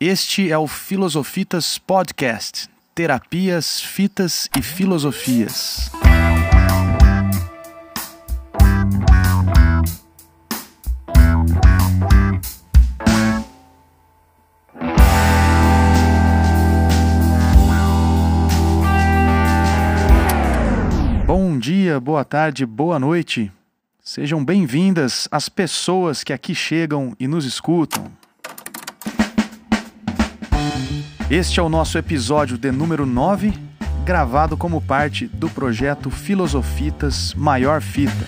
Este é o Filosofitas Podcast. Terapias, fitas e filosofias. Bom dia, boa tarde, boa noite. Sejam bem-vindas as pessoas que aqui chegam e nos escutam. Este é o nosso episódio de número 9, gravado como parte do projeto Filosofitas Maior Fita.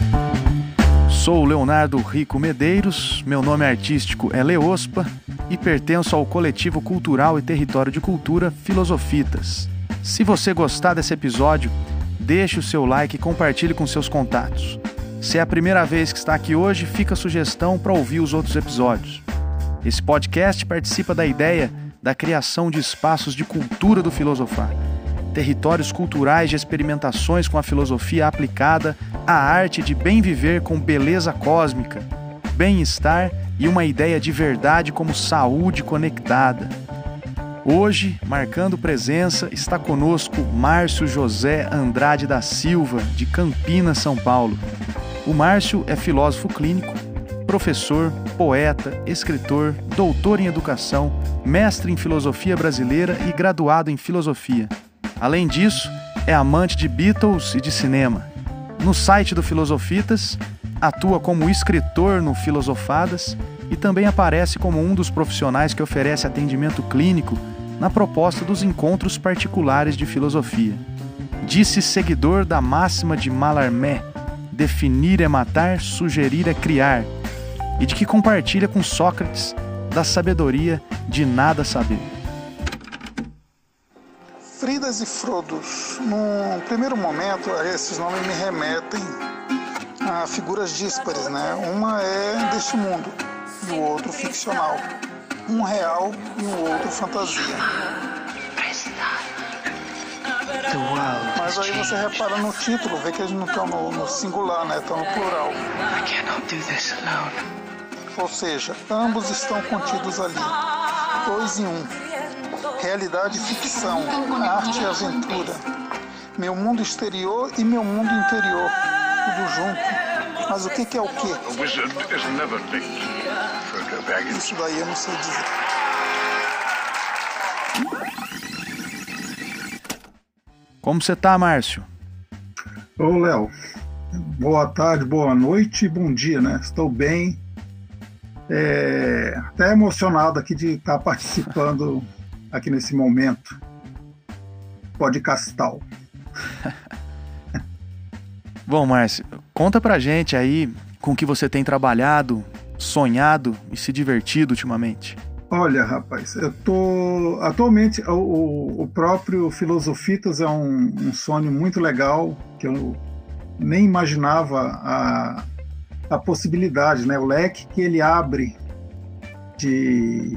Sou Leonardo Rico Medeiros, meu nome artístico é Leospa e pertenço ao coletivo cultural e território de cultura Filosofitas. Se você gostar desse episódio, deixe o seu like e compartilhe com seus contatos. Se é a primeira vez que está aqui hoje, fica a sugestão para ouvir os outros episódios. Esse podcast participa da ideia da criação de espaços de cultura do filosofar, territórios culturais de experimentações com a filosofia aplicada à arte de bem viver com beleza cósmica, bem-estar e uma ideia de verdade como saúde conectada. Hoje, marcando presença, está conosco Márcio José Andrade da Silva, de Campinas, São Paulo. O Márcio é filósofo clínico, professor, poeta, escritor, doutor em educação, mestre em filosofia brasileira e graduado em filosofia. Além disso, é amante de Beatles e de cinema. No site do Filosofitas, atua como escritor no Filosofadas e também aparece como um dos profissionais que oferece atendimento clínico na proposta dos encontros particulares de filosofia. Disse seguidor da máxima de Mallarmé: definir é matar, sugerir é criar e de que compartilha com Sócrates da sabedoria de nada saber. Fridas e Frodos. Num primeiro momento, esses nomes me remetem a figuras díspares, né? Uma é deste mundo e o outro ficcional. Um real e o outro fantasia. Mas aí você repara no título, vê que eles não estão no, no singular, né? Estão no plural. Ou seja, ambos estão contidos ali. Dois em um. Realidade e ficção, arte e aventura. Meu mundo exterior e meu mundo interior. Tudo junto. Mas o que, que é o quê? Isso daí eu não sei dizer. Como você tá, Márcio? Ô, Léo. Boa tarde, boa noite, bom dia, né? Estou bem. É, até emocionado aqui de estar participando aqui nesse momento podcastal. Bom, Márcio, conta pra gente aí com que você tem trabalhado, sonhado e se divertido ultimamente. Olha, rapaz, eu tô. Atualmente, o, o próprio Filosofitas é um, um, sonho muito legal, que eu nem imaginava a, a possibilidade, né? o leque que ele abre de,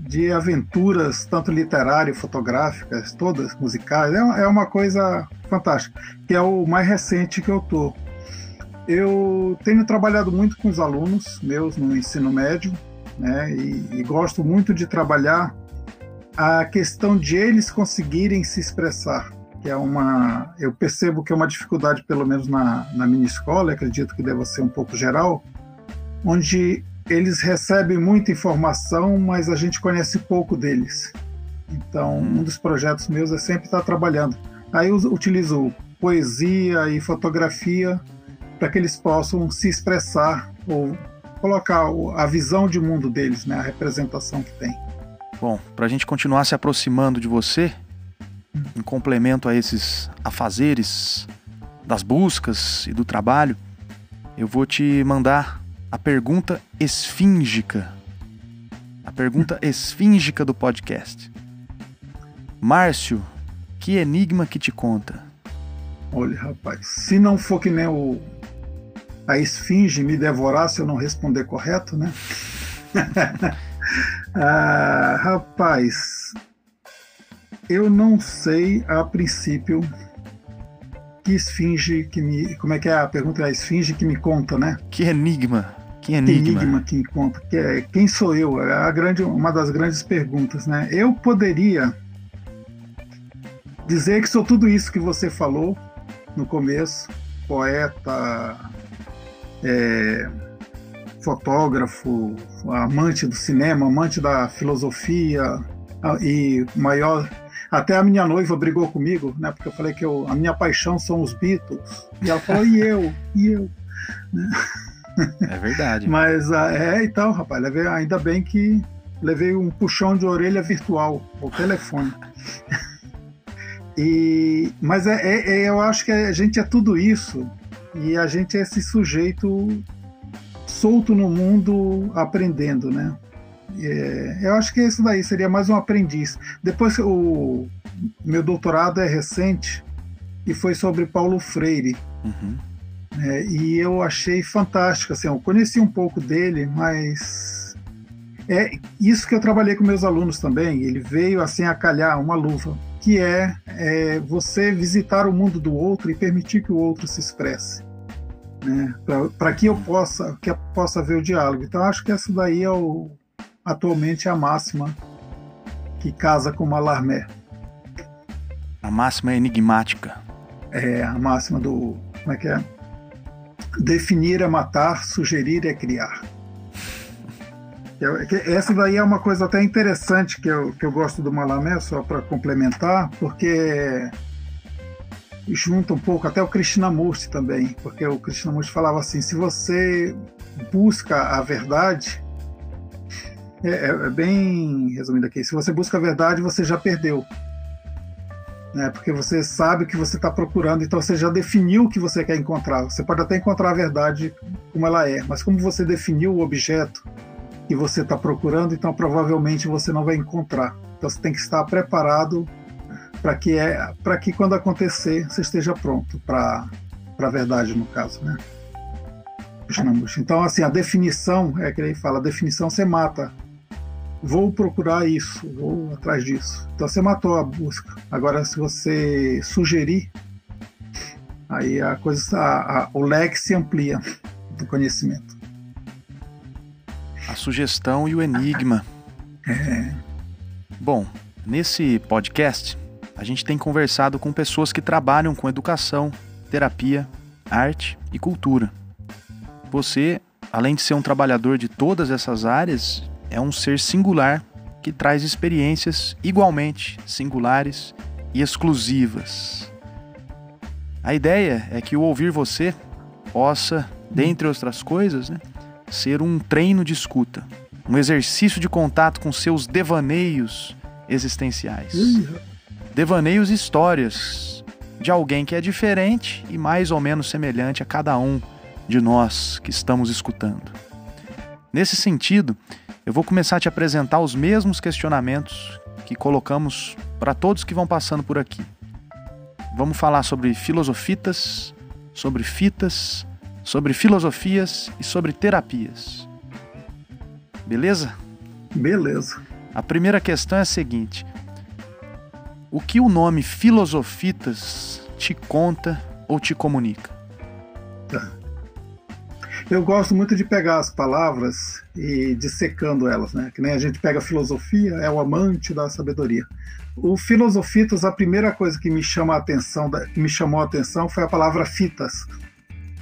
de aventuras, tanto literárias, fotográficas, todas musicais, é, é uma coisa fantástica, que é o mais recente que eu tô. Eu tenho trabalhado muito com os alunos meus no ensino médio, né? E, e gosto muito de trabalhar a questão de eles conseguirem se expressar, é uma, eu percebo que é uma dificuldade, pelo menos na, na minha escola, acredito que deva ser um pouco geral, onde eles recebem muita informação, mas a gente conhece pouco deles. Então, um dos projetos meus é sempre estar trabalhando. Aí eu utilizo poesia e fotografia para que eles possam se expressar ou colocar a visão de mundo deles, né, a representação que tem. Bom, para a gente continuar se aproximando de você, em complemento a esses afazeres das buscas e do trabalho, eu vou te mandar a pergunta esfíngica. A pergunta esfíngica do podcast. Márcio, que enigma que te conta? Olha, rapaz, se não for que nem o, a esfinge me devorar se eu não responder correto, né? ah, rapaz, eu não sei a princípio que esfinge que me. Como é que é a pergunta? É a esfinge que me conta, né? Que enigma Que enigma. Que enigma que encontra. Que é, quem sou eu? É a grande, uma das grandes perguntas, né? Eu poderia dizer que sou tudo isso que você falou no começo, poeta, é, fotógrafo, amante do cinema, amante da filosofia e maior até a minha noiva brigou comigo, né? Porque eu falei que eu, a minha paixão são os Beatles. E ela falou, e eu? E eu? Né? É verdade. Mas ah, é, então, rapaz, levei, ainda bem que levei um puxão de orelha virtual, o telefone. e, mas é, é, é, eu acho que a gente é tudo isso e a gente é esse sujeito solto no mundo aprendendo, né? É, eu acho que isso daí seria mais um aprendiz. Depois, o meu doutorado é recente e foi sobre Paulo Freire. Uhum. É, e eu achei fantástico. Assim, eu conheci um pouco dele, mas é isso que eu trabalhei com meus alunos também. Ele veio assim a calhar uma luva, que é, é você visitar o mundo do outro e permitir que o outro se expresse. Né, para que eu possa que eu possa ver o diálogo. Então acho que essa daí é o, atualmente a máxima que casa com Malarmé. A máxima é enigmática. É, a máxima do. Como é que é? Definir é matar, sugerir é criar. Essa daí é uma coisa até interessante que eu, que eu gosto do Malamé, só para complementar, porque junta um pouco até o Krishnamurti também, porque o Krishnamurti falava assim: se você busca a verdade, é, é, é, bem resumido aqui. Se você busca a verdade, você já perdeu. Né? Porque você sabe o que você está procurando, então você já definiu o que você quer encontrar. Você pode até encontrar a verdade como ela é, mas como você definiu o objeto que você está procurando, então provavelmente você não vai encontrar. Então você tem que estar preparado para que é para que quando acontecer você esteja pronto para para a verdade no caso, né? Então assim a definição é que ele fala, a definição você mata vou procurar isso, vou atrás disso. Então você matou a busca. Agora, se você sugerir, aí a coisa, a, a, o leque se amplia do conhecimento. A sugestão e o enigma. É. Bom, nesse podcast a gente tem conversado com pessoas que trabalham com educação, terapia, arte e cultura. Você, além de ser um trabalhador de todas essas áreas, é um ser singular que traz experiências igualmente singulares e exclusivas. A ideia é que o ouvir você possa, dentre outras coisas, né, ser um treino de escuta, um exercício de contato com seus devaneios existenciais. Devaneios e histórias de alguém que é diferente e mais ou menos semelhante a cada um de nós que estamos escutando. Nesse sentido, eu vou começar a te apresentar os mesmos questionamentos que colocamos para todos que vão passando por aqui. Vamos falar sobre filosofitas, sobre fitas, sobre filosofias e sobre terapias. Beleza? Beleza. A primeira questão é a seguinte: O que o nome filosofitas te conta ou te comunica? Tá. Eu gosto muito de pegar as palavras e dissecando elas, né? Que nem a gente pega a filosofia, é o amante da sabedoria. O filosofitas, a primeira coisa que me chama a atenção, me chamou a atenção foi a palavra fitas.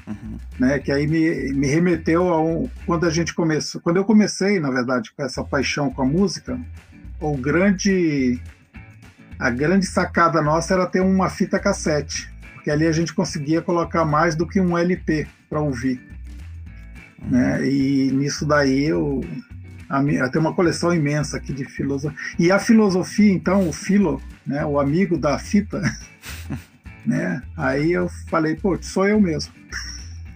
Uhum. Né, que aí me, me remeteu a um, quando a gente começou, quando eu comecei, na verdade, com essa paixão com a música, o grande a grande sacada nossa era ter uma fita cassete, porque ali a gente conseguia colocar mais do que um LP para ouvir. Né? E nisso daí eu, a, eu tenho uma coleção imensa aqui de filosofia. E a filosofia, então, o filo, né, o amigo da fita, né? Aí eu falei, pô, sou eu mesmo.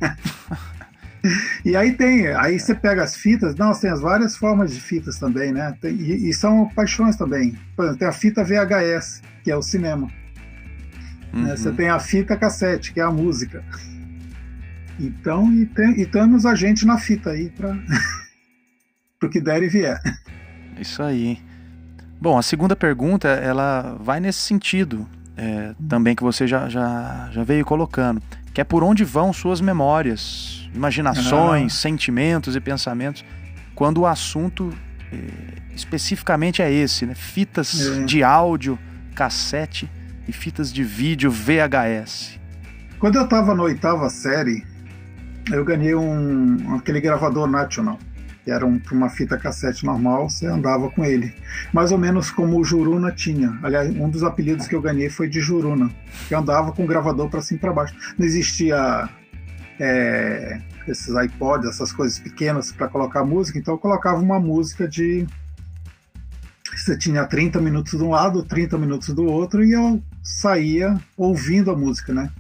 e aí tem, aí você pega as fitas, não, tem as várias formas de fitas também, né? Tem, e, e, são paixões também. Por exemplo, tem a fita VHS, que é o cinema. Uhum. Né? Você tem a fita cassete, que é a música. Então, e, tem, e temos a gente na fita aí para o que der e vier. Isso aí. Bom, a segunda pergunta, ela vai nesse sentido. é, também que você já, já, já veio colocando, que é por onde vão suas memórias, imaginações, ah. sentimentos e pensamentos, quando o assunto é, especificamente é esse, né? Fitas é. de áudio, cassete e fitas de vídeo VHS. Quando eu estava na oitava série, eu ganhei um aquele gravador National que era um, uma fita cassete normal, você andava com ele. Mais ou menos como o Juruna tinha. Aliás, um dos apelidos que eu ganhei foi de Juruna, que andava com o gravador para cima e para baixo. Não existia é, esses iPods, essas coisas pequenas para colocar música, então eu colocava uma música de. Você tinha 30 minutos de um lado, 30 minutos do outro, e eu saía ouvindo a música, né?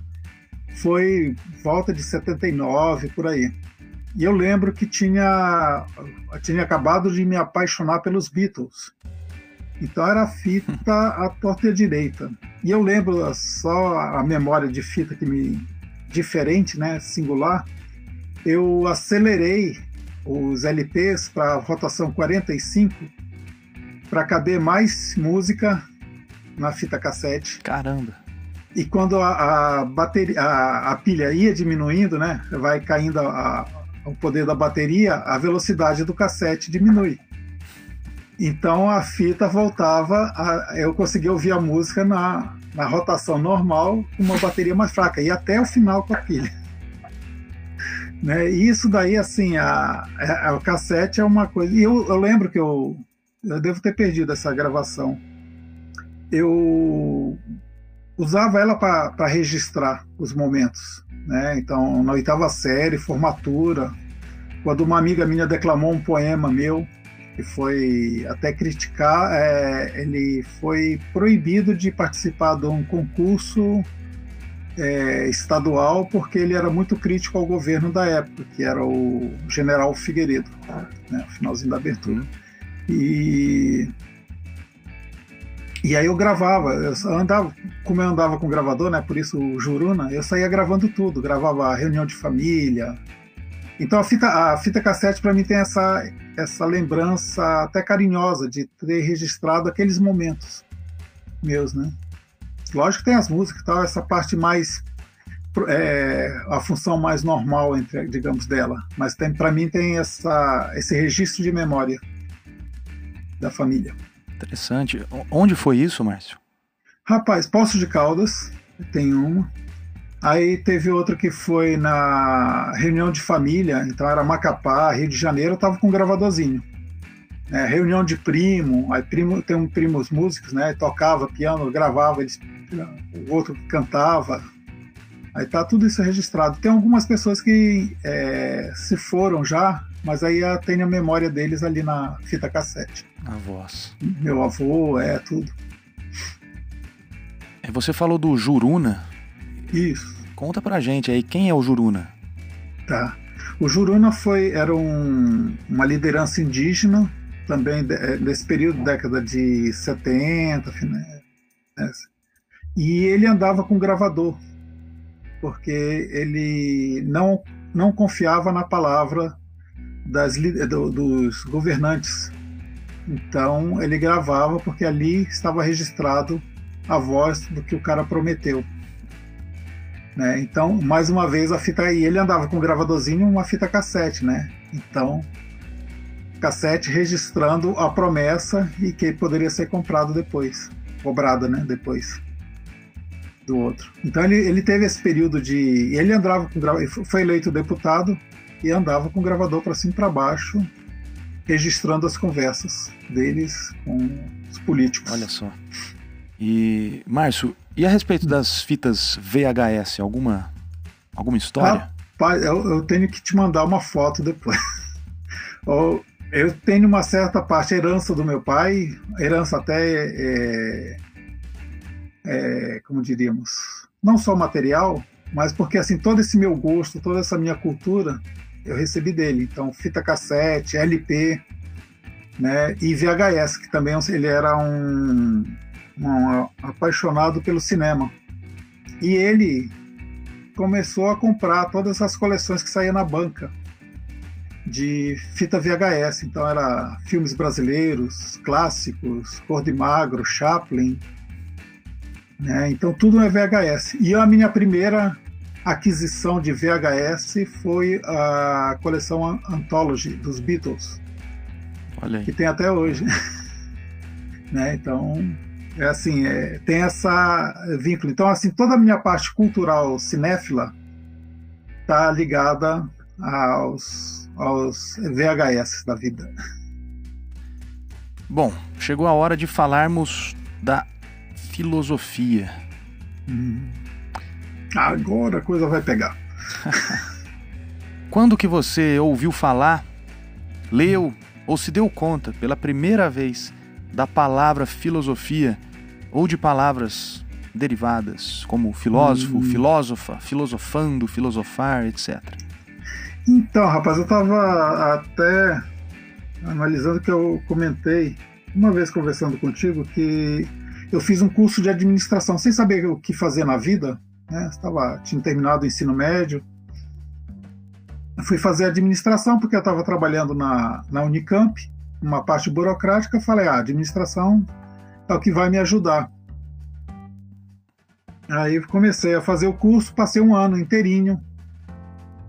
Foi volta de 79 por aí. E eu lembro que tinha, tinha acabado de me apaixonar pelos Beatles. Então era fita à torta e à direita. E eu lembro só a memória de fita que me diferente, né, singular. Eu acelerei os LPs para rotação 45 para caber mais música na fita cassete. Caramba. E quando a, a bateria, a, a, pilha ia diminuindo, né, vai caindo a, o poder da bateria, a velocidade do cassete diminui. Então a fita voltava, a, eu conseguia ouvir a música na, na rotação normal, com uma bateria mais fraca, e até o final com a pilha. Né? E isso daí, assim, a, a, a, cassete é uma coisa. E eu, eu lembro que eu, eu devo ter perdido essa gravação. Eu usava ela para registrar os momentos. Né? Então, na oitava série, formatura, quando uma amiga minha declamou um poema meu, que foi até criticar, é, ele foi proibido de participar de um concurso é, estadual porque ele era muito crítico ao governo da época, que era o general Figueiredo, né, finalzinho da abertura. Uhum. E e aí eu gravava, eu andava, como eu andava com gravador, né? Por isso o Juruna, eu saía gravando tudo, gravava reunião de família. Então a fita, a fita cassete para mim tem essa essa lembrança até carinhosa de ter registrado aqueles momentos meus, né? Lógico que tem as músicas e tal, essa parte mais é, a função mais normal entre, digamos, dela, mas tem para mim tem essa esse registro de memória da família. Interessante. Onde foi isso, Márcio? Rapaz, Poço de Caldas, tem uma. Aí teve outra que foi na reunião de família, então era Macapá, Rio de Janeiro, eu tava com um gravadorzinho. É, reunião de primo, aí primo tem um primos músicos, né? Tocava piano, gravava, eles, o outro cantava. Aí tá tudo isso registrado. Tem algumas pessoas que é, se foram já, mas aí tem a memória deles ali na fita cassete. Avós. Meu avô, é tudo. É, você falou do Juruna. Isso. Conta pra gente aí, quem é o Juruna? Tá. O Juruna foi, era um, uma liderança indígena, também nesse é, período, década de 70, né? e ele andava com gravador, porque ele não, não confiava na palavra das, do, dos governantes então ele gravava porque ali estava registrado a voz do que o cara prometeu. Né? Então, mais uma vez, a fita. E ele andava com um gravadorzinho uma fita cassete, né? Então, cassete registrando a promessa e que poderia ser comprado depois, cobrada, né? Depois do outro. Então ele, ele teve esse período de. Ele andava com foi eleito deputado e andava com o gravador para cima e para baixo registrando as conversas deles com os políticos. Olha só. E, Márcio, e a respeito das fitas VHS, alguma, alguma história? Rapaz, eu, eu tenho que te mandar uma foto depois. eu tenho uma certa parte, herança do meu pai, herança até, é, é, como diríamos, não só material, mas porque assim todo esse meu gosto, toda essa minha cultura eu recebi dele. Então, fita cassete, LP, né? E VHS, que também é ele era um, um apaixonado pelo cinema. E ele começou a comprar todas as coleções que saíam na banca de fita VHS. Então era filmes brasileiros, clássicos, Cor de Magro, Chaplin. Né? Então tudo é VHS. E a minha primeira aquisição de VHS foi a coleção Anthology dos Beatles. Olha aí. Que tem até hoje. né? Então, é assim, é, tem essa vínculo. Então, assim, toda a minha parte cultural cinéfila está ligada aos, aos VHS da vida. Bom, chegou a hora de falarmos da filosofia. Hum. Agora a coisa vai pegar. Quando que você ouviu falar, leu ou se deu conta pela primeira vez da palavra filosofia ou de palavras derivadas, como filósofo, hum. filósofa, filosofando, filosofar, etc. Então, rapaz, eu estava até analisando que eu comentei uma vez conversando contigo que eu fiz um curso de administração sem saber o que fazer na vida, né? Estava tinha terminado o ensino médio. Eu fui fazer administração porque eu estava trabalhando na, na Unicamp, uma parte burocrática. Falei, ah, administração é o que vai me ajudar. Aí comecei a fazer o curso, passei um ano inteirinho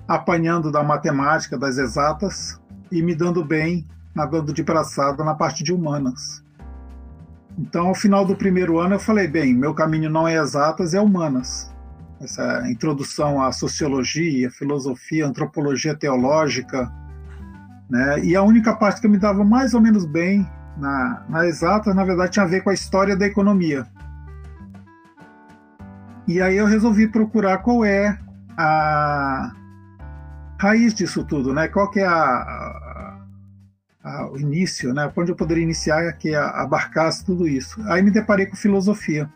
apanhando da matemática, das exatas e me dando bem nadando de braçada na parte de humanas. Então, ao final do primeiro ano, eu falei: bem, meu caminho não é exatas, é humanas. Essa introdução à sociologia, filosofia, antropologia teológica. Né? E a única parte que eu me dava mais ou menos bem na, na exata, na verdade, tinha a ver com a história da economia. E aí eu resolvi procurar qual é a raiz disso tudo, né? Qual que é a, o início, né, onde eu poderia iniciar que abarcasse tudo isso. Aí me deparei com filosofia,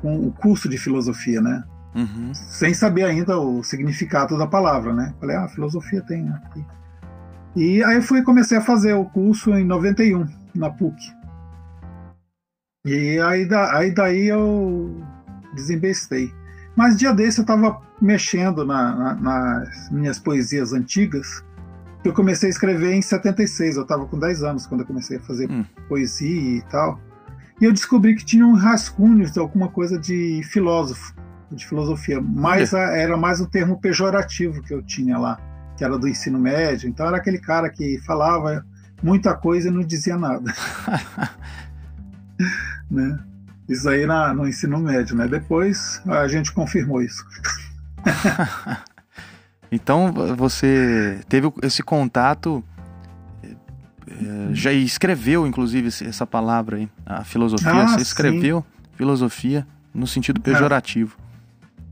com o curso de filosofia, né? Uhum. Sem saber ainda o significado da palavra, né? Falei, ah, filosofia tem aqui. E aí eu fui comecei a fazer o curso em 91 na PUC. E aí, aí daí eu desembestei. Mas dia desse eu estava mexendo na, na, nas minhas poesias antigas eu comecei a escrever em 76, eu estava com 10 anos quando eu comecei a fazer hum. poesia e tal. E eu descobri que tinha um rascunhos de alguma coisa de filósofo, de filosofia, mas é. era mais um termo pejorativo que eu tinha lá, que era do ensino médio. Então era aquele cara que falava muita coisa e não dizia nada. né? Isso aí na, no ensino médio, né? Depois a gente confirmou isso. Então você teve esse contato, eh, já escreveu inclusive essa palavra aí, a filosofia. Ah, você escreveu sim. filosofia no sentido é. pejorativo.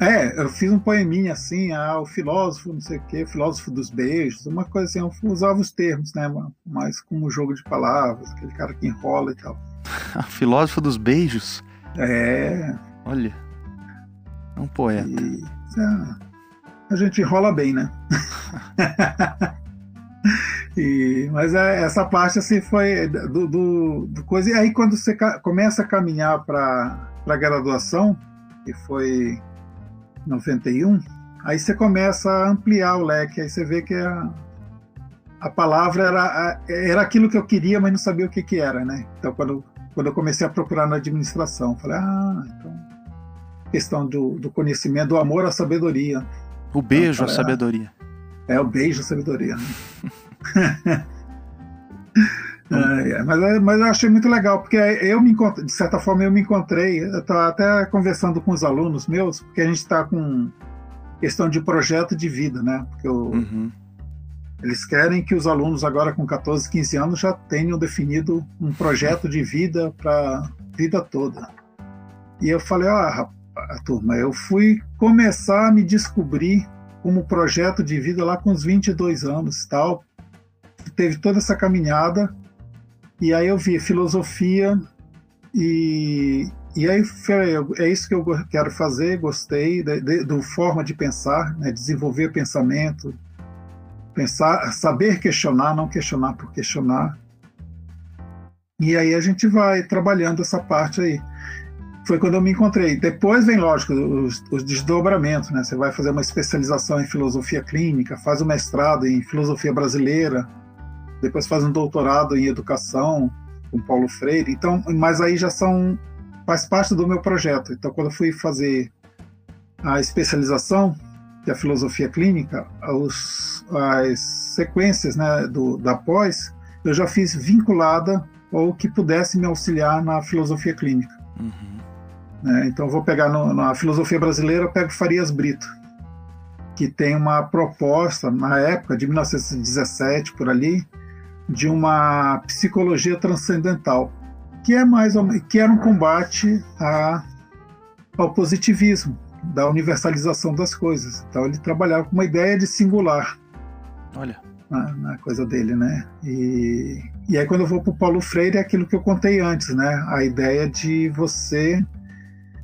É. eu fiz um poeminha assim, ah, o filósofo, não sei o quê, filósofo dos beijos, uma coisa assim, eu usava os termos, né, mais como jogo de palavras, aquele cara que enrola e tal. filósofo dos beijos? É. Olha, é um poeta. E, é, a gente enrola bem, né? e, mas é, essa parte assim foi do, do, do, coisa. E aí quando você começa a caminhar para a graduação, que foi 91, aí você começa a ampliar o leque, aí você vê que a, a palavra era, era aquilo que eu queria, mas não sabia o que, que era, né? Então quando, quando eu comecei a procurar na administração, falei, ah, então questão do, do conhecimento, do amor à sabedoria. O beijo, então, a sabedoria. É, o beijo, a sabedoria. Né? é, mas, mas eu achei muito legal, porque eu me encontrei, de certa forma eu me encontrei, eu estava até conversando com os alunos meus, porque a gente está com questão de projeto de vida, né? Porque eu, uhum. eles querem que os alunos agora com 14, 15 anos já tenham definido um projeto de vida para a vida toda. E eu falei, ah, a turma, eu fui começar a me descobrir como projeto de vida lá com os 22 anos tal. Teve toda essa caminhada e aí eu vi filosofia e, e aí falei, é isso que eu quero fazer, gostei de, do forma de pensar, né, desenvolver pensamento, pensar, saber questionar, não questionar por questionar. E aí a gente vai trabalhando essa parte aí foi quando eu me encontrei. Depois vem, lógico, os, os, desdobramentos, né? Você vai fazer uma especialização em filosofia clínica, faz um mestrado em filosofia brasileira, depois faz um doutorado em educação com Paulo Freire. Então, mas aí já são faz parte do meu projeto. Então, quando eu fui fazer a especialização, que é a filosofia clínica, os, as sequências né, do, da pós, eu já fiz vinculada ou que pudesse me auxiliar na filosofia clínica. Uhum. Né, então, vou pegar no, na filosofia brasileira, eu pego Farias Brito, que tem uma proposta, na época de 1917, por ali, de uma psicologia transcendental, que é mais que era um combate a, ao positivismo, da universalização das coisas. Então ele trabalhava com uma ideia de singular. Olha. Na, na coisa dele, né? E, e aí quando eu vou para o Paulo Freire é aquilo que eu contei antes, né? A ideia de você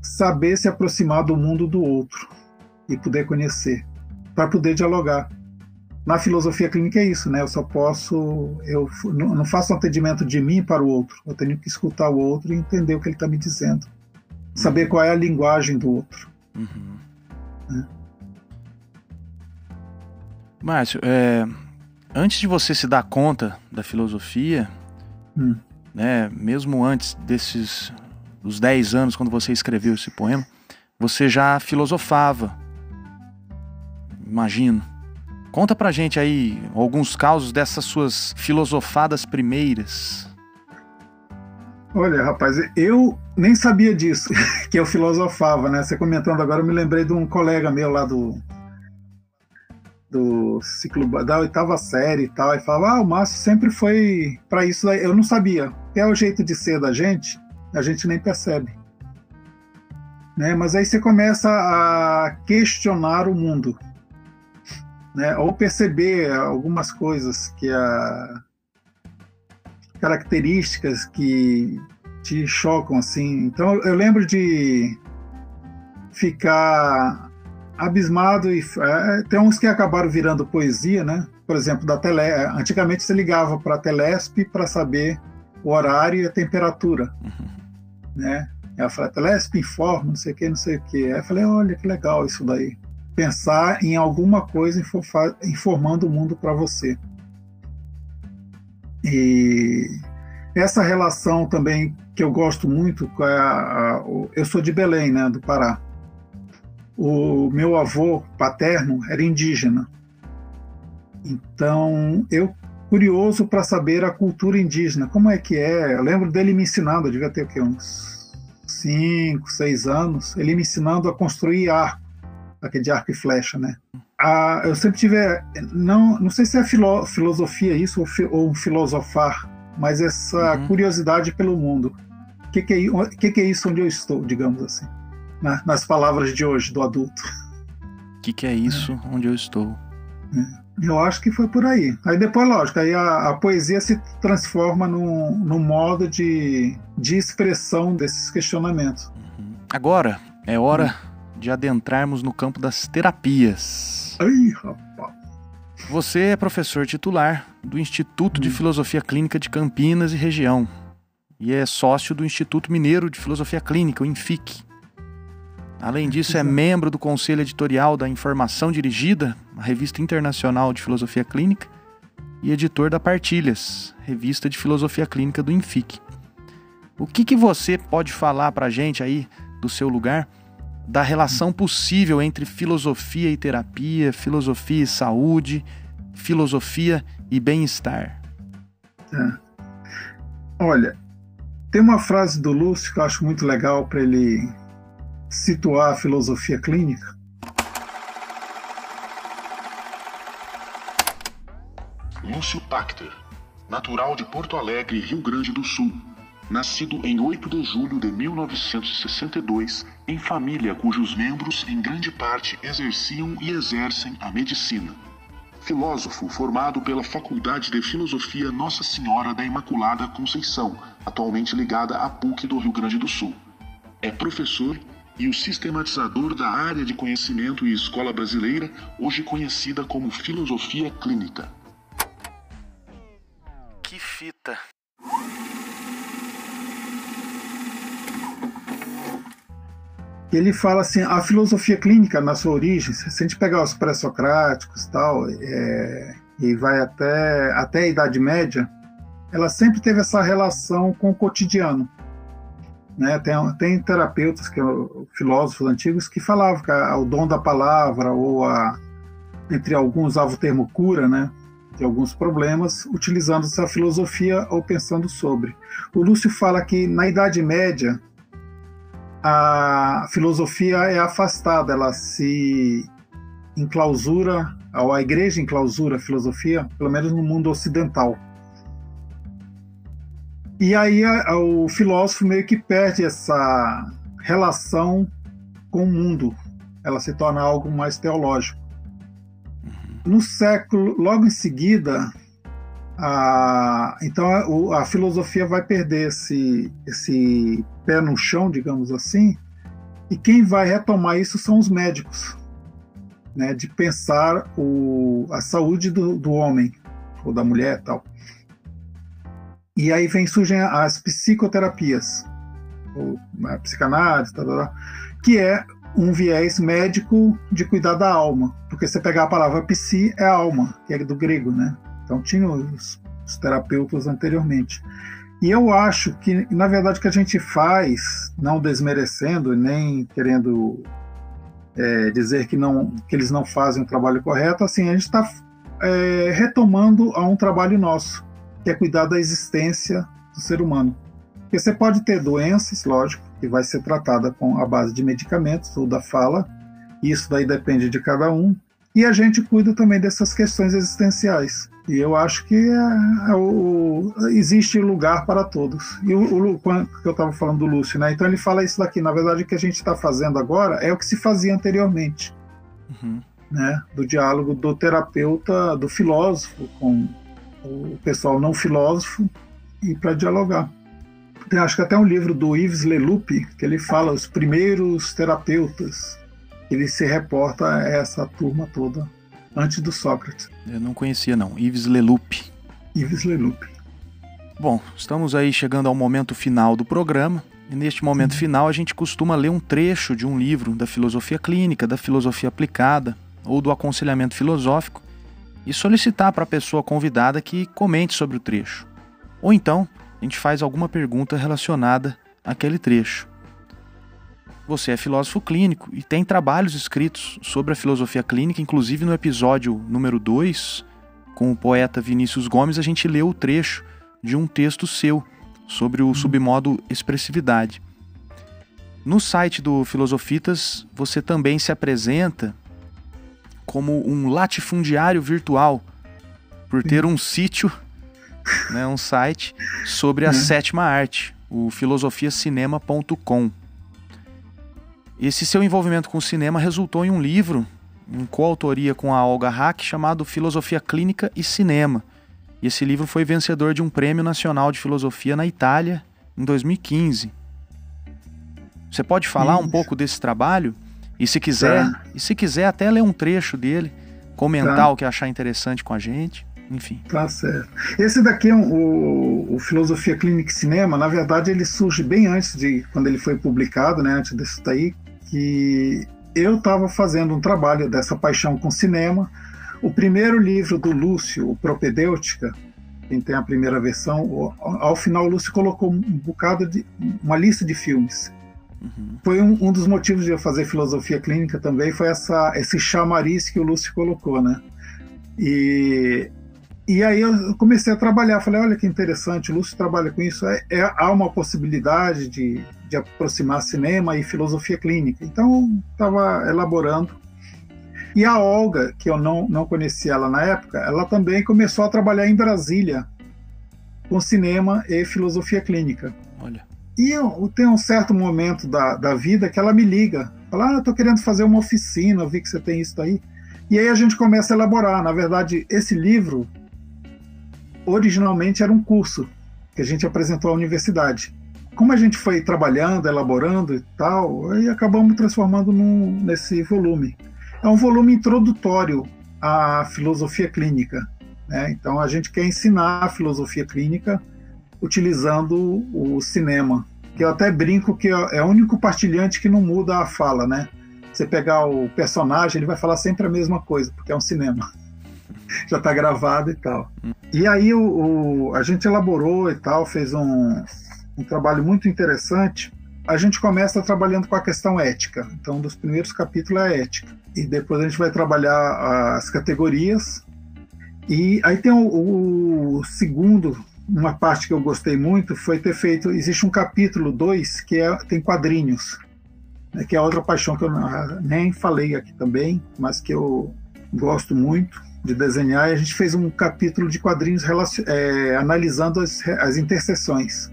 saber se aproximar do mundo do outro e poder conhecer, para poder dialogar. Na filosofia clínica é isso, né? Eu só posso, eu não faço um atendimento de mim para o outro. Eu tenho que escutar o outro e entender o que ele está me dizendo, saber uhum. qual é a linguagem do outro. Uhum. Né? Márcio, é, antes de você se dar conta da filosofia, hum. né? Mesmo antes desses os 10 anos quando você escreveu esse poema, você já filosofava. Imagino. Conta pra gente aí alguns causos dessas suas filosofadas primeiras. Olha, rapaz, eu nem sabia disso, que eu filosofava, né? Você comentando agora, eu me lembrei de um colega meu lá do do ciclo da oitava série e tal, e falava: "Ah, o Márcio sempre foi para isso". Eu não sabia. É o jeito de ser da gente, a gente nem percebe. Né? Mas aí você começa a questionar o mundo né? ou perceber algumas coisas que a características que te chocam assim. Então eu lembro de ficar abismado e é, tem uns que acabaram virando poesia, né? Por exemplo, da tele, antigamente você ligava para a Telesp para saber o horário e a temperatura, uhum. né? Ela falou, Telesp informa, não sei o que, não sei o que. Aí eu falei, olha que legal isso daí pensar em alguma coisa informando o mundo para você. E essa relação também que eu gosto muito, a, a, eu sou de Belém, né, do Pará. O meu avô paterno era indígena. Então, eu curioso para saber a cultura indígena, como é que é. Eu lembro dele me ensinando, eu devia ter o quê, uns 5, 6 anos, ele me ensinando a construir arco aquele de arco e flecha, né? Eu sempre tive, não, não sei se é filo, filosofia isso ou, fi, ou filosofar, mas essa uhum. curiosidade pelo mundo. O que, que, é, que, que é isso onde eu estou, digamos assim, né? nas palavras de hoje do adulto. O que, que é isso é. onde eu estou? É. Eu acho que foi por aí. Aí depois, lógico, aí a, a poesia se transforma num, num modo de, de expressão desses questionamentos. Uhum. Agora é hora uhum de adentrarmos no campo das terapias. Ai, rapaz. Você é professor titular do Instituto de hum. Filosofia Clínica de Campinas e região e é sócio do Instituto Mineiro de Filosofia Clínica, o INFIC. Além disso, é membro do conselho editorial da Informação Dirigida, a revista internacional de filosofia clínica, e editor da Partilhas, revista de filosofia clínica do INFIC. O que, que você pode falar para a gente aí do seu lugar da relação possível entre filosofia e terapia, filosofia e saúde, filosofia e bem-estar. É. Olha, tem uma frase do Lúcio que eu acho muito legal para ele situar a filosofia clínica. Lúcio Pachter, natural de Porto Alegre, Rio Grande do Sul nascido em 8 de julho de 1962, em família cujos membros, em grande parte, exerciam e exercem a medicina. Filósofo formado pela Faculdade de Filosofia Nossa Senhora da Imaculada Conceição, atualmente ligada à PUC do Rio Grande do Sul. É professor e o sistematizador da área de conhecimento e escola brasileira, hoje conhecida como filosofia clínica. Que fita! Ele fala assim, a filosofia clínica na sua origem, se a gente pegar os pré-socráticos e tal, é, e vai até, até a Idade Média, ela sempre teve essa relação com o cotidiano. Né? Tem, tem terapeutas, que filósofos antigos, que falavam que a, o dom da palavra, ou a, entre alguns usava o termo cura, né? de alguns problemas, utilizando essa filosofia ou pensando sobre. O Lúcio fala que na Idade Média a filosofia é afastada, ela se enclausura, ou a igreja enclausura a filosofia, pelo menos no mundo ocidental. E aí a, a, o filósofo meio que perde essa relação com o mundo, ela se torna algo mais teológico. No século, logo em seguida, a, então a, a, filosofia vai perder esse, esse pé no chão, digamos assim, e quem vai retomar isso são os médicos, né, de pensar o, a saúde do, do homem ou da mulher tal. E aí vem surgem as psicoterapias, ou psicanálise, tal, tal, tal, que é um viés médico de cuidar da alma, porque você pegar a palavra psi é alma, que é do grego, né? Então tinha os, os terapeutas anteriormente. E eu acho que, na verdade, o que a gente faz, não desmerecendo nem querendo é, dizer que, não, que eles não fazem o trabalho correto, assim, a gente está é, retomando a um trabalho nosso, que é cuidar da existência do ser humano. Porque você pode ter doenças, lógico, que vai ser tratada com a base de medicamentos ou da fala. Isso daí depende de cada um. E a gente cuida também dessas questões existenciais. E eu acho que é, é o, existe lugar para todos. E o, o quando eu estava falando do Lúcio, né? Então ele fala isso daqui. Na verdade, o que a gente está fazendo agora é o que se fazia anteriormente, uhum. né? Do diálogo do terapeuta, do filósofo com o pessoal não filósofo e para dialogar. Tem, acho que até um livro do Yves Leloup, que ele fala os primeiros terapeutas. Ele se reporta a essa turma toda antes do Sócrates. Eu não conhecia não, Yves Leloup. Yves Leloup. Bom, estamos aí chegando ao momento final do programa. E neste momento uhum. final a gente costuma ler um trecho de um livro da filosofia clínica, da filosofia aplicada ou do aconselhamento filosófico e solicitar para a pessoa convidada que comente sobre o trecho. Ou então, a gente faz alguma pergunta relacionada àquele trecho. Você é filósofo clínico e tem trabalhos escritos sobre a filosofia clínica, inclusive no episódio número 2, com o poeta Vinícius Gomes, a gente leu o trecho de um texto seu sobre o submodo expressividade. No site do Filosofitas, você também se apresenta como um latifundiário virtual, por ter um sítio né, um site sobre a uhum. sétima arte, o filosofiacinema.com. Esse seu envolvimento com o cinema resultou em um livro, em coautoria com a Olga Hack, chamado Filosofia Clínica e Cinema. E esse livro foi vencedor de um Prêmio Nacional de Filosofia na Itália em 2015. Você pode falar um pouco desse trabalho? E se quiser, tá. e se quiser até ler um trecho dele, comentar tá. o que achar interessante com a gente enfim. Tá certo. Esse daqui é um, o, o, Filosofia Clínica e Cinema, na verdade ele surge bem antes de quando ele foi publicado, né, antes desse daí, que eu estava fazendo um trabalho dessa paixão com cinema. O primeiro livro do Lúcio, o Propedêutica, quem tem a primeira versão, ao final o Lúcio colocou um bocado de uma lista de filmes. Uhum. Foi um, um, dos motivos de eu fazer filosofia clínica também, foi essa, esse chamariz que o Lúcio colocou, né? E e aí eu comecei a trabalhar, falei, olha que interessante, o Lúcio trabalha com isso, é, é, há uma possibilidade de, de aproximar cinema e filosofia clínica. Então, estava elaborando. E a Olga, que eu não, não conhecia ela na época, ela também começou a trabalhar em Brasília com cinema e filosofia clínica. Olha. E eu, tem um certo momento da, da vida que ela me liga, fala, ah, estou querendo fazer uma oficina, eu vi que você tem isso aí. E aí a gente começa a elaborar. Na verdade, esse livro originalmente era um curso que a gente apresentou à universidade. Como a gente foi trabalhando, elaborando e tal, aí acabamos transformando num, nesse volume. É um volume introdutório à filosofia clínica. Né? Então a gente quer ensinar a filosofia clínica utilizando o cinema. Que eu até brinco que é o único partilhante que não muda a fala, né? Você pegar o personagem, ele vai falar sempre a mesma coisa, porque é um cinema. já está gravado e tal. E aí o, o, a gente elaborou e tal, fez um, um trabalho muito interessante a gente começa trabalhando com a questão ética. Então, um dos primeiros capítulos é a ética. E depois a gente vai trabalhar as categorias. E aí tem o, o segundo, uma parte que eu gostei muito, foi ter feito. Existe um capítulo 2 que é, tem quadrinhos, né, que é outra paixão que eu nem falei aqui também, mas que eu gosto muito de desenhar. E a gente fez um capítulo de quadrinhos é, analisando as, as interseções.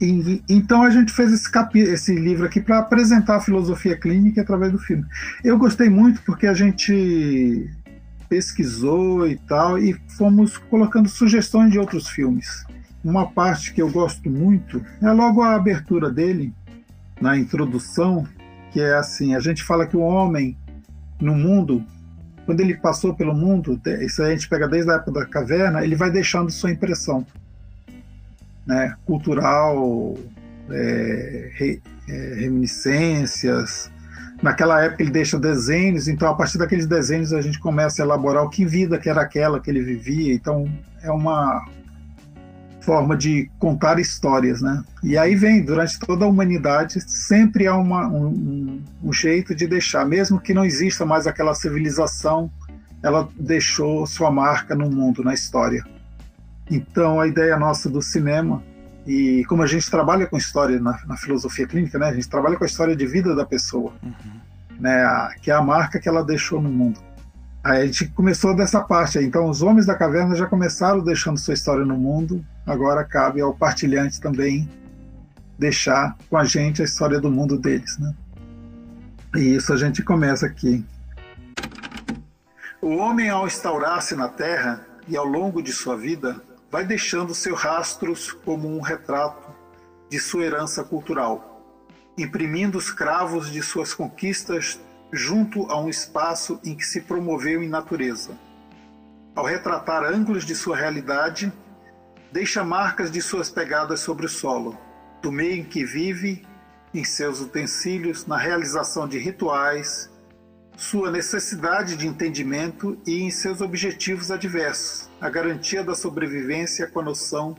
E, então a gente fez esse, capi, esse livro aqui para apresentar a filosofia clínica através do filme. Eu gostei muito porque a gente pesquisou e tal e fomos colocando sugestões de outros filmes. Uma parte que eu gosto muito é logo a abertura dele, na introdução, que é assim: a gente fala que o homem no mundo, quando ele passou pelo mundo, isso a gente pega desde a época da caverna, ele vai deixando sua impressão né, cultural, é, re, é, reminiscências. Naquela época ele deixa desenhos, então a partir daqueles desenhos a gente começa a elaborar o que vida que era aquela que ele vivia. Então é uma forma de contar histórias, né? E aí vem, durante toda a humanidade, sempre há uma, um, um jeito de deixar, mesmo que não exista mais aquela civilização, ela deixou sua marca no mundo, na história. Então, a ideia nossa do cinema, e como a gente trabalha com história na, na filosofia clínica, né, a gente trabalha com a história de vida da pessoa, uhum. né, a, que é a marca que ela deixou no mundo. Aí a gente começou dessa parte. Então, os homens da caverna já começaram deixando sua história no mundo, agora cabe ao partilhante também deixar com a gente a história do mundo deles. Né? E isso a gente começa aqui. O homem, ao instaurar-se na Terra e ao longo de sua vida, vai deixando seus rastros como um retrato de sua herança cultural, imprimindo os cravos de suas conquistas junto a um espaço em que se promoveu em natureza. Ao retratar ângulos de sua realidade, deixa marcas de suas pegadas sobre o solo, do meio em que vive, em seus utensílios, na realização de rituais, sua necessidade de entendimento e em seus objetivos adversos a garantia da sobrevivência com a noção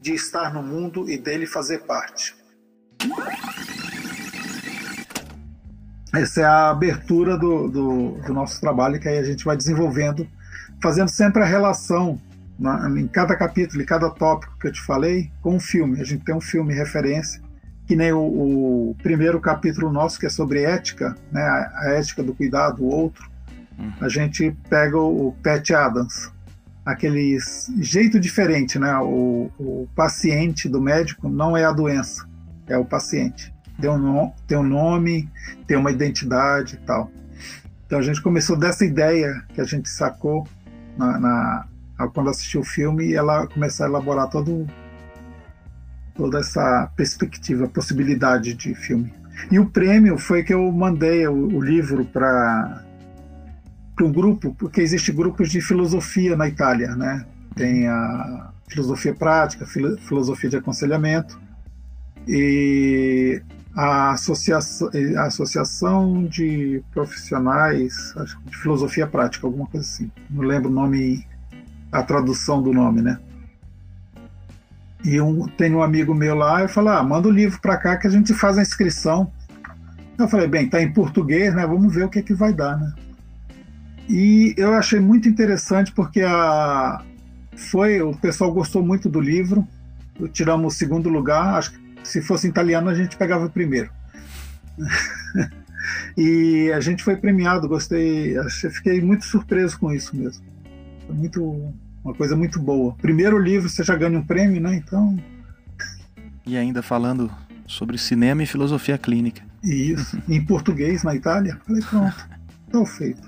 de estar no mundo e dele fazer parte. Essa é a abertura do, do, do nosso trabalho, que aí a gente vai desenvolvendo, fazendo sempre a relação na, em cada capítulo, em cada tópico que eu te falei, com o filme. A gente tem um filme referência, que nem o, o primeiro capítulo nosso, que é sobre ética, né, a, a ética do cuidado do outro. Uhum. A gente pega o, o Pat Adams, aquele jeito diferente, né? O, o, paciente do médico não é a doença, é o paciente. Tem um, no, tem um nome, tem uma identidade e tal. Então a gente começou dessa ideia que a gente sacou na, na quando assistiu o filme e ela começou a elaborar todo, toda essa perspectiva, possibilidade de filme. E o prêmio foi que eu mandei o, o livro para para um grupo, porque existe grupos de filosofia na Itália, né? Tem a filosofia prática, filosofia de aconselhamento e a associação, a associação de profissionais acho, de filosofia prática, alguma coisa assim. Não lembro o nome, a tradução do nome, né? E um, tem um amigo meu lá, eu falei, ah, manda o livro para cá que a gente faz a inscrição. Eu falei, bem, tá em português, né? Vamos ver o que é que vai dar, né? E eu achei muito interessante porque a foi o pessoal gostou muito do livro. Tiramos o segundo lugar. Acho que se fosse italiano a gente pegava o primeiro. e a gente foi premiado. Gostei. Achei, fiquei muito surpreso com isso mesmo. Foi muito uma coisa muito boa. Primeiro livro você já ganha um prêmio, né? Então. E ainda falando sobre cinema e filosofia clínica. Isso. em português na Itália. Falei pronto. Tá feito.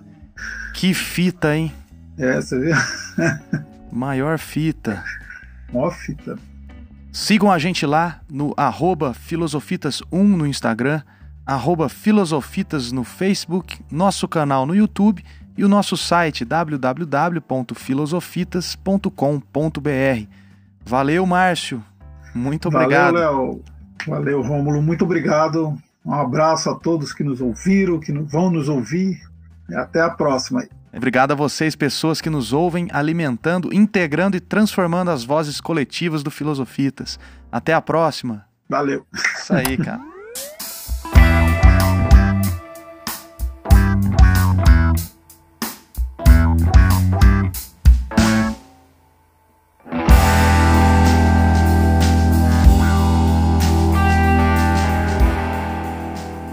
Que fita, hein? É, você viu? Maior fita. Mó fita. Sigam a gente lá no arroba filosofitas1 no Instagram, arroba filosofitas no Facebook, nosso canal no YouTube e o nosso site www.filosofitas.com.br. Valeu, Márcio. Muito obrigado. Valeu, Léo. Valeu, Rômulo. Muito obrigado. Um abraço a todos que nos ouviram, que vão nos ouvir. Até a próxima. Obrigado a vocês, pessoas que nos ouvem, alimentando, integrando e transformando as vozes coletivas do Filosofitas. Até a próxima. Valeu. Isso aí, cara.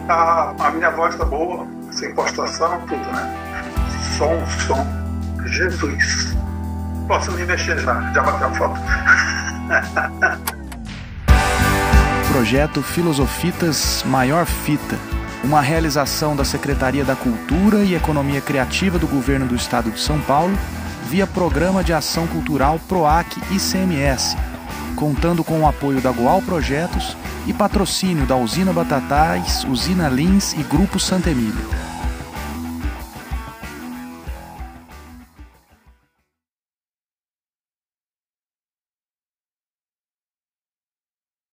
A, a minha voz tá boa, sem postação, tudo, né? Som, som. Jesus. Posso me mexer já, já bateu a foto. Projeto Filosofitas Maior Fita, uma realização da Secretaria da Cultura e Economia Criativa do Governo do Estado de São Paulo, via Programa de Ação Cultural PROAC ICMS, contando com o apoio da Goal Projetos e patrocínio da Usina Batatais, Usina Lins e Grupo Santa Emília.